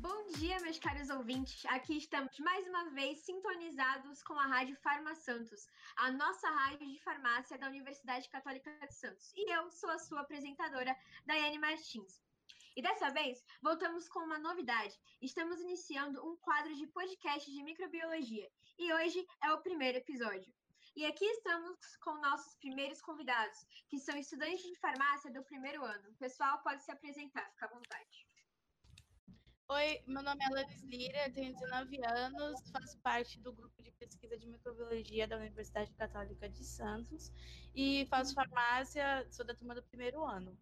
Bom dia, meus caros ouvintes. Aqui estamos mais uma vez sintonizados com a Rádio Farma Santos, a nossa rádio de farmácia da Universidade Católica de Santos. E eu sou a sua apresentadora, Daiane Martins. E dessa vez, voltamos com uma novidade. Estamos iniciando um quadro de podcast de microbiologia. E hoje é o primeiro episódio. E aqui estamos com nossos primeiros convidados, que são estudantes de farmácia do primeiro ano. O pessoal pode se apresentar, fica à vontade. Oi, meu nome é Alex Lira, tenho 19 anos, faço parte do grupo de pesquisa de microbiologia da Universidade Católica de Santos e faço farmácia, sou da turma do primeiro ano.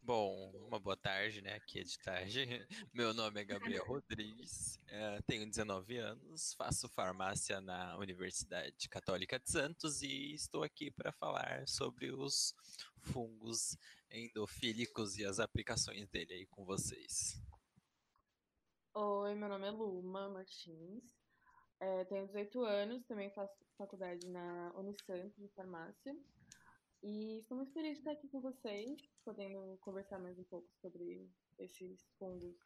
Bom, uma boa tarde, né? Aqui é de tarde. Meu nome é Gabriel Rodrigues, é, tenho 19 anos, faço farmácia na Universidade Católica de Santos e estou aqui para falar sobre os fungos endofílicos e as aplicações dele aí com vocês. Oi, meu nome é Luma Martins, é, tenho 18 anos, também faço faculdade na Unicamp de farmácia. E estou muito feliz de estar aqui com vocês, podendo conversar mais um pouco sobre esses fungos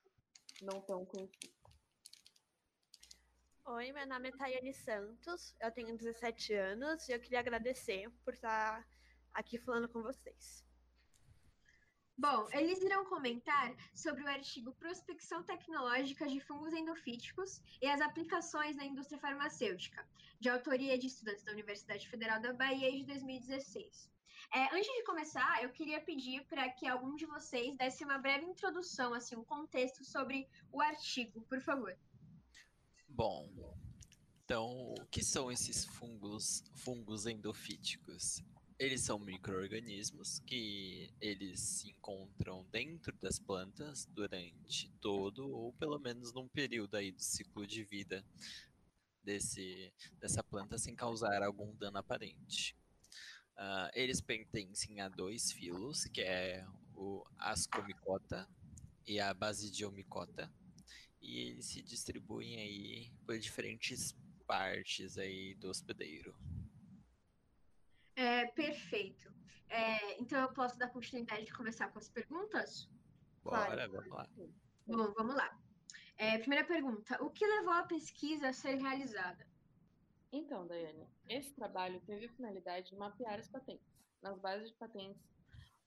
não tão conhecidos. Oi, meu nome é Tayane Santos, eu tenho 17 anos e eu queria agradecer por estar aqui falando com vocês. Bom, eles irão comentar sobre o artigo Prospecção Tecnológica de Fungos Endofíticos e as aplicações na indústria farmacêutica, de autoria de estudantes da Universidade Federal da Bahia de 2016. É, antes de começar, eu queria pedir para que algum de vocês desse uma breve introdução, assim, um contexto sobre o artigo, por favor. Bom, então, o que são esses fungos, fungos endofíticos? Eles são micro-organismos que eles se encontram dentro das plantas durante todo, ou pelo menos num período aí do ciclo de vida desse, dessa planta sem causar algum dano aparente. Uh, eles pertencem a dois filos, que é o Ascomicota e a Basidiomicota, e eles se distribuem aí por diferentes partes aí do hospedeiro. É, perfeito. É, então eu posso dar continuidade de começar com as perguntas? Bora, claro. vamos lá. Bom, vamos lá. É, primeira pergunta: o que levou a pesquisa a ser realizada? Então, Daiane, esse trabalho teve a finalidade de mapear as patentes nas bases de patentes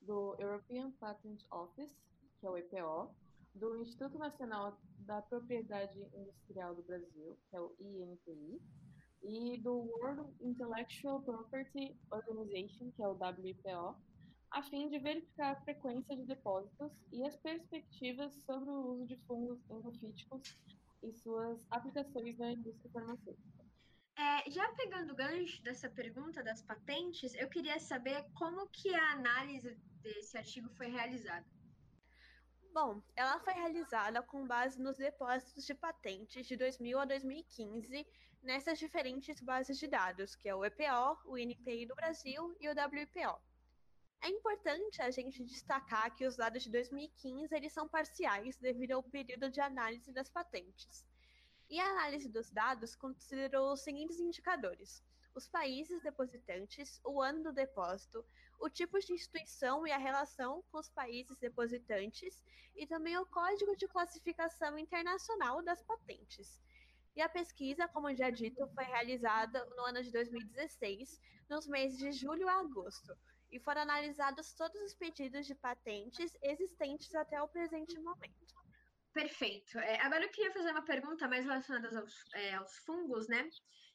do European Patent Office, que é o EPO, do Instituto Nacional da Propriedade Industrial do Brasil, que é o INPI, e do World Intellectual Property Organization, que é o WIPO, a fim de verificar a frequência de depósitos e as perspectivas sobre o uso de fungos endofíticos e suas aplicações na indústria farmacêutica. É, já pegando o gancho dessa pergunta das patentes, eu queria saber como que a análise desse artigo foi realizada. Bom, ela foi realizada com base nos depósitos de patentes de 2000 a 2015 nessas diferentes bases de dados, que é o EPO, o INPI do Brasil e o WPO. É importante a gente destacar que os dados de 2015 eles são parciais devido ao período de análise das patentes. E a análise dos dados considerou os seguintes indicadores: os países depositantes, o ano do depósito, o tipo de instituição e a relação com os países depositantes, e também o código de classificação internacional das patentes. E a pesquisa, como já dito, foi realizada no ano de 2016, nos meses de julho a agosto, e foram analisados todos os pedidos de patentes existentes até o presente momento. Perfeito. É, agora eu queria fazer uma pergunta mais relacionada aos, é, aos fungos, né?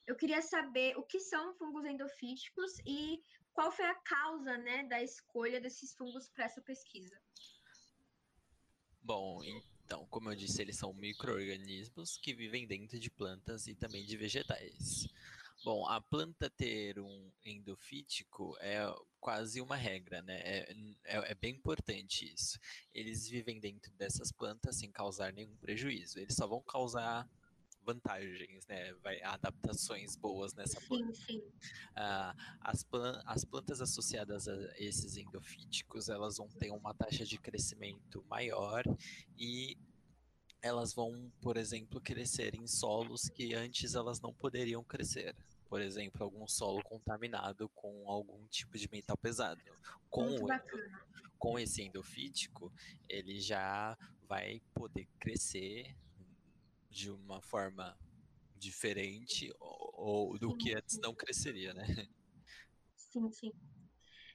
Eu queria saber o que são fungos endofíticos e qual foi a causa, né, da escolha desses fungos para essa pesquisa. Bom, então, como eu disse, eles são micro-organismos que vivem dentro de plantas e também de vegetais. Bom, a planta ter um endofítico é quase uma regra, né? É, é, é, bem importante isso. Eles vivem dentro dessas plantas sem causar nenhum prejuízo. Eles só vão causar vantagens, né? Vai, adaptações boas nessa planta. Sim, sim. Ah, as, plan as plantas associadas a esses endofíticos, elas vão ter uma taxa de crescimento maior e elas vão, por exemplo, crescer em solos que antes elas não poderiam crescer. Por exemplo, algum solo contaminado com algum tipo de metal pesado. Com, o, com esse endofítico, ele já vai poder crescer de uma forma diferente ou, ou do que antes não cresceria, né? Sim, sim.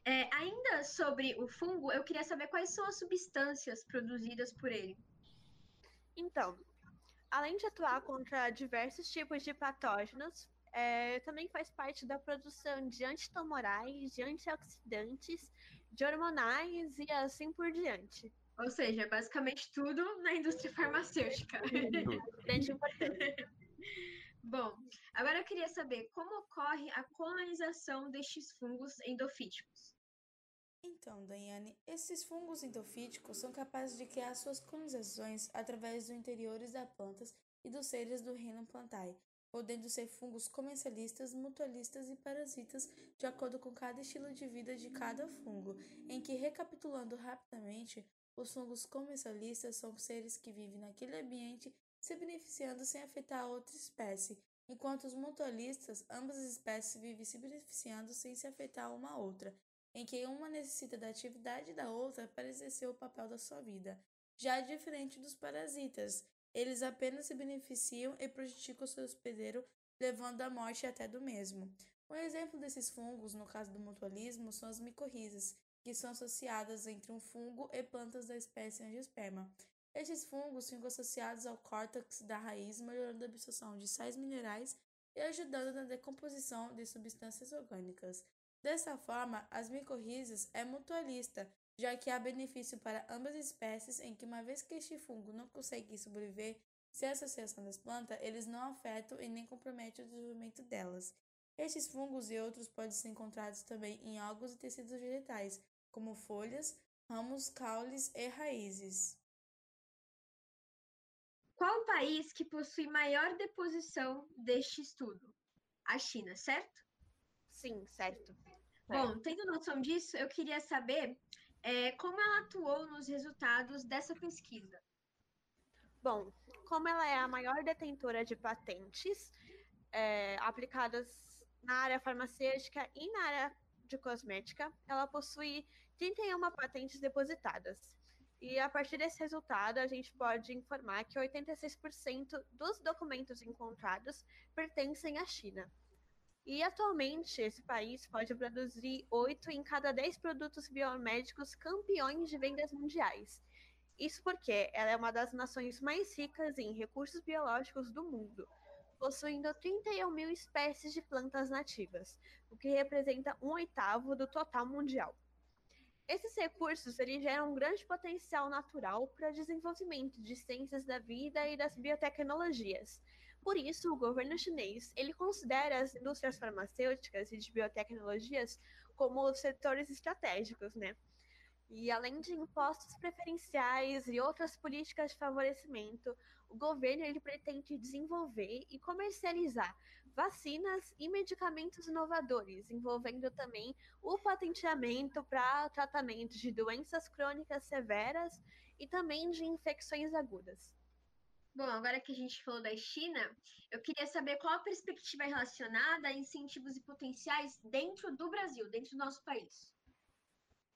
É, ainda sobre o fungo, eu queria saber quais são as substâncias produzidas por ele. Então, além de atuar contra diversos tipos de patógenos, é, também faz parte da produção de antitumorais, de antioxidantes, de hormonais e assim por diante. Ou seja, basicamente tudo na indústria farmacêutica. Grande importância. Bom, agora eu queria saber como ocorre a colonização destes fungos endofíticos. Então, Daiane, esses fungos endofíticos são capazes de criar suas colonizações através dos interiores das plantas e dos seres do reino plantae, podendo ser fungos comercialistas, mutualistas e parasitas, de acordo com cada estilo de vida de cada fungo, em que, recapitulando rapidamente, os fungos comercialistas são seres que vivem naquele ambiente se beneficiando sem afetar a outra espécie, enquanto os mutualistas, ambas as espécies vivem se beneficiando sem se afetar uma a outra, em que uma necessita da atividade da outra para exercer o papel da sua vida. Já diferente dos parasitas, eles apenas se beneficiam e prejudicam seu hospedeiro, levando à morte até do mesmo. Um exemplo desses fungos, no caso do mutualismo, são as micorrizas, que são associadas entre um fungo e plantas da espécie angiosperma. Estes fungos ficam associados ao córtex da raiz, melhorando a absorção de sais minerais e ajudando na decomposição de substâncias orgânicas. Dessa forma, as micorrizas é mutualista, já que há benefício para ambas as espécies em que, uma vez que este fungo não consegue sobreviver sem a associação das plantas, eles não afetam e nem comprometem o desenvolvimento delas. Estes fungos e outros podem ser encontrados também em algos e tecidos vegetais, como folhas, ramos, caules e raízes. Qual o país que possui maior deposição deste estudo? A China, certo? Sim, certo. Bom, tendo noção disso, eu queria saber é, como ela atuou nos resultados dessa pesquisa. Bom, como ela é a maior detentora de patentes é, aplicadas na área farmacêutica e na área de cosmética, ela possui 31 patentes depositadas. E a partir desse resultado, a gente pode informar que 86% dos documentos encontrados pertencem à China. E atualmente, esse país pode produzir 8 em cada 10 produtos biomédicos campeões de vendas mundiais. Isso porque ela é uma das nações mais ricas em recursos biológicos do mundo, possuindo 31 mil espécies de plantas nativas, o que representa um oitavo do total mundial. Esses recursos eles geram um grande potencial natural para desenvolvimento de ciências da vida e das biotecnologias. Por isso, o governo chinês ele considera as indústrias farmacêuticas e de biotecnologias como setores estratégicos, né? E além de impostos preferenciais e outras políticas de favorecimento, o governo ele pretende desenvolver e comercializar vacinas e medicamentos inovadores, envolvendo também o patenteamento para tratamento de doenças crônicas severas e também de infecções agudas. Bom, agora que a gente falou da China, eu queria saber qual a perspectiva relacionada a incentivos e potenciais dentro do Brasil, dentro do nosso país.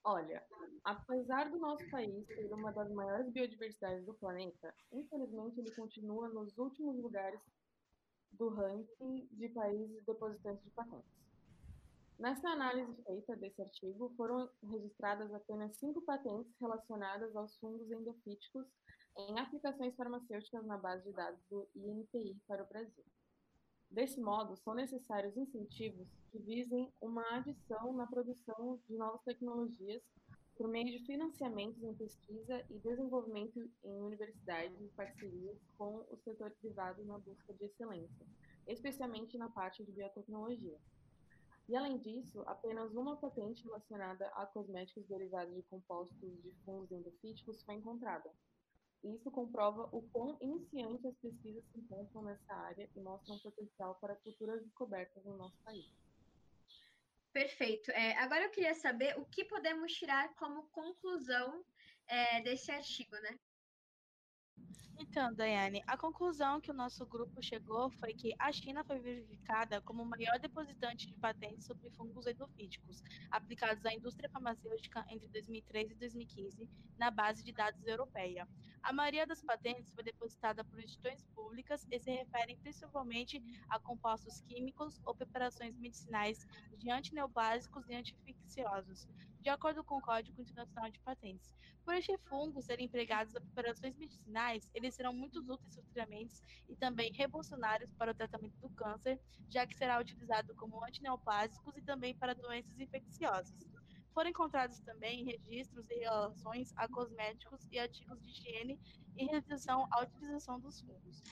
Olha, apesar do nosso país ter uma das maiores biodiversidades do planeta, infelizmente ele continua nos últimos lugares do ranking de países depositantes de patentes. Nessa análise feita desse artigo, foram registradas apenas cinco patentes relacionadas aos fungos endofíticos em aplicações farmacêuticas na base de dados do INPI para o Brasil. Desse modo, são necessários incentivos que visem uma adição na produção de novas tecnologias por meio de financiamentos em pesquisa e desenvolvimento em universidades e parcerias com o setor privado na busca de excelência, especialmente na parte de biotecnologia. E além disso, apenas uma patente relacionada a cosméticos derivados de compostos de fungos endofíticos foi encontrada. Isso comprova o quão iniciante as pesquisas se encontram nessa área e mostram potencial para futuras descobertas no nosso país. Perfeito. É, agora eu queria saber o que podemos tirar como conclusão é, desse artigo, né? Então, Daiane, a conclusão que o nosso grupo chegou foi que a China foi verificada como o maior depositante de patentes sobre fungos endofíticos aplicados à indústria farmacêutica entre 2013 e 2015 na base de dados europeia. A maioria das patentes foi depositada por instituições públicas e se referem principalmente a compostos químicos ou preparações medicinais de antineoplásicos e antiinfecciosos, de acordo com o Código Internacional de Patentes. Por este fungo serem empregados a preparações medicinais, eles serão muito úteis futuramente e também revolucionários para o tratamento do câncer, já que será utilizado como antineoplásicos e também para doenças infecciosas. Foram encontrados também registros e relações a cosméticos e artigos de higiene em relação à utilização dos fungos.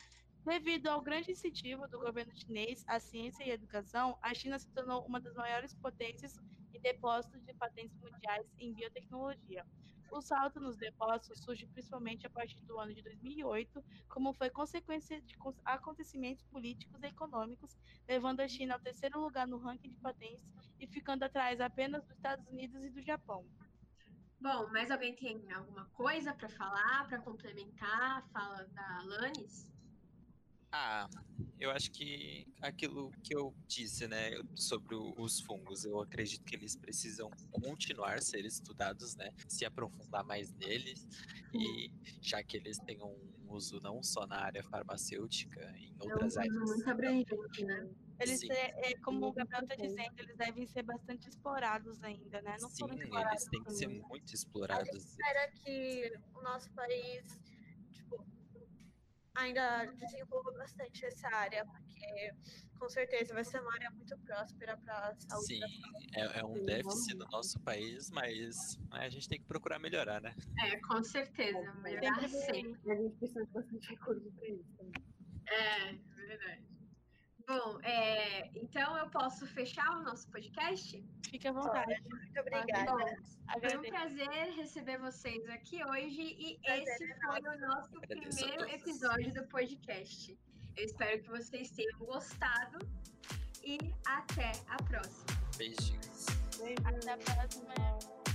Devido ao grande incentivo do governo chinês à ciência e à educação, a China se tornou uma das maiores potências e depósitos de patentes mundiais em biotecnologia. O salto nos depósitos surge principalmente a partir do ano de 2008, como foi consequência de acontecimentos políticos e econômicos, levando a China ao terceiro lugar no ranking de patentes e ficando atrás apenas dos Estados Unidos e do Japão. Bom, mais alguém tem alguma coisa para falar, para complementar a fala da Alanis? Ah, eu acho que aquilo que eu disse, né, sobre os fungos, eu acredito que eles precisam continuar a ser estudados, né, se aprofundar mais neles, e já que eles têm um uso não só na área farmacêutica, em outras é um áreas. muito abrangente, né? Eles, Sim. é, é, como o Gabriel está dizendo, eles devem ser bastante explorados ainda, né? Não Sim, foram explorados eles têm que ser muito explorados. Espera que o nosso país, tipo, ainda desenvolva bastante essa área, porque com certeza vai ser uma área muito próspera para a saúde Sim, da é, é um déficit no nosso país, mas né, a gente tem que procurar melhorar, né? É, com certeza. Melhorar Sempre a gente precisa de bastante recurso para isso também. É, verdade. Bom, é, então eu posso fechar o nosso podcast? Fique à vontade. Muito obrigada. Bom, foi um prazer receber vocês aqui hoje e Prazer esse foi o nosso Agradeço primeiro episódio do podcast. Eu espero que vocês tenham gostado e até a próxima. Beijinhos. Até a próxima.